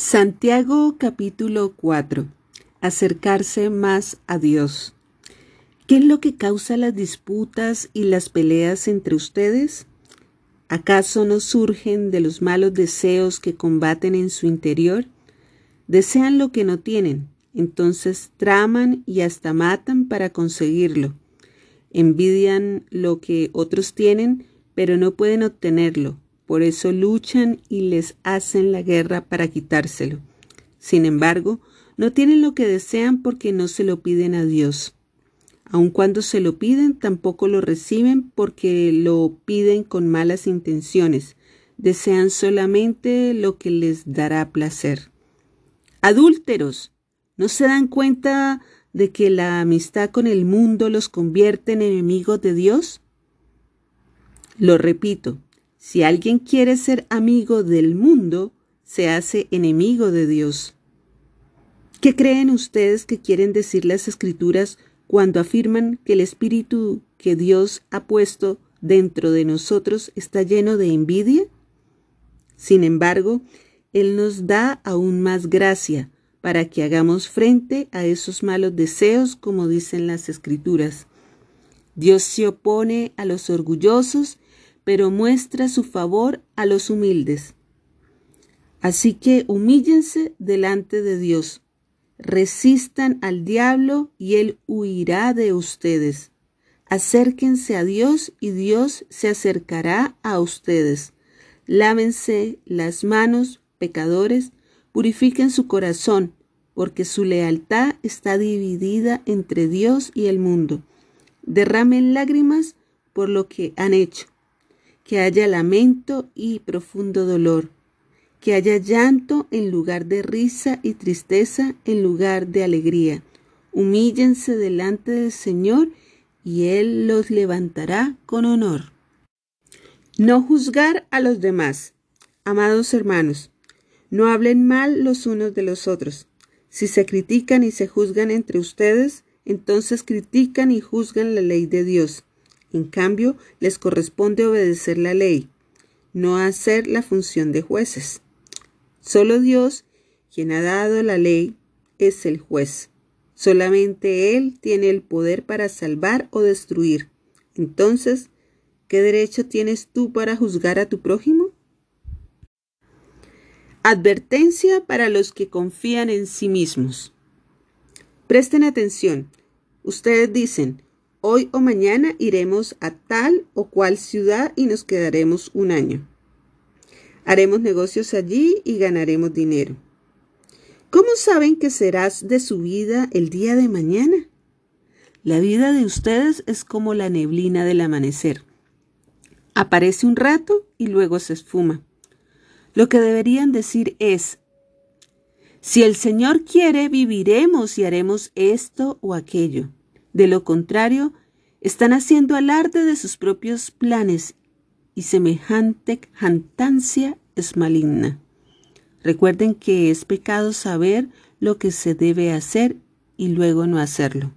Santiago capítulo 4. Acercarse más a Dios. ¿Qué es lo que causa las disputas y las peleas entre ustedes? ¿Acaso no surgen de los malos deseos que combaten en su interior? Desean lo que no tienen, entonces traman y hasta matan para conseguirlo. Envidian lo que otros tienen, pero no pueden obtenerlo por eso luchan y les hacen la guerra para quitárselo. Sin embargo, no tienen lo que desean porque no se lo piden a Dios. Aun cuando se lo piden, tampoco lo reciben porque lo piden con malas intenciones. Desean solamente lo que les dará placer. Adúlteros, ¿no se dan cuenta de que la amistad con el mundo los convierte en enemigos de Dios? Lo repito, si alguien quiere ser amigo del mundo, se hace enemigo de Dios. ¿Qué creen ustedes que quieren decir las escrituras cuando afirman que el espíritu que Dios ha puesto dentro de nosotros está lleno de envidia? Sin embargo, Él nos da aún más gracia para que hagamos frente a esos malos deseos como dicen las escrituras. Dios se opone a los orgullosos pero muestra su favor a los humildes. Así que humíllense delante de Dios, resistan al diablo y él huirá de ustedes. Acérquense a Dios y Dios se acercará a ustedes. Lávense las manos, pecadores, purifiquen su corazón, porque su lealtad está dividida entre Dios y el mundo. Derramen lágrimas por lo que han hecho que haya lamento y profundo dolor, que haya llanto en lugar de risa y tristeza en lugar de alegría. Humíllense delante del Señor y Él los levantará con honor. No juzgar a los demás. Amados hermanos, no hablen mal los unos de los otros. Si se critican y se juzgan entre ustedes, entonces critican y juzgan la ley de Dios. En cambio, les corresponde obedecer la ley, no hacer la función de jueces. Solo Dios, quien ha dado la ley, es el juez. Solamente Él tiene el poder para salvar o destruir. Entonces, ¿qué derecho tienes tú para juzgar a tu prójimo? Advertencia para los que confían en sí mismos. Presten atención. Ustedes dicen, Hoy o mañana iremos a tal o cual ciudad y nos quedaremos un año. Haremos negocios allí y ganaremos dinero. ¿Cómo saben que serás de su vida el día de mañana? La vida de ustedes es como la neblina del amanecer. Aparece un rato y luego se esfuma. Lo que deberían decir es, si el Señor quiere, viviremos y haremos esto o aquello. De lo contrario, están haciendo alarde de sus propios planes y semejante jantancia es maligna. Recuerden que es pecado saber lo que se debe hacer y luego no hacerlo.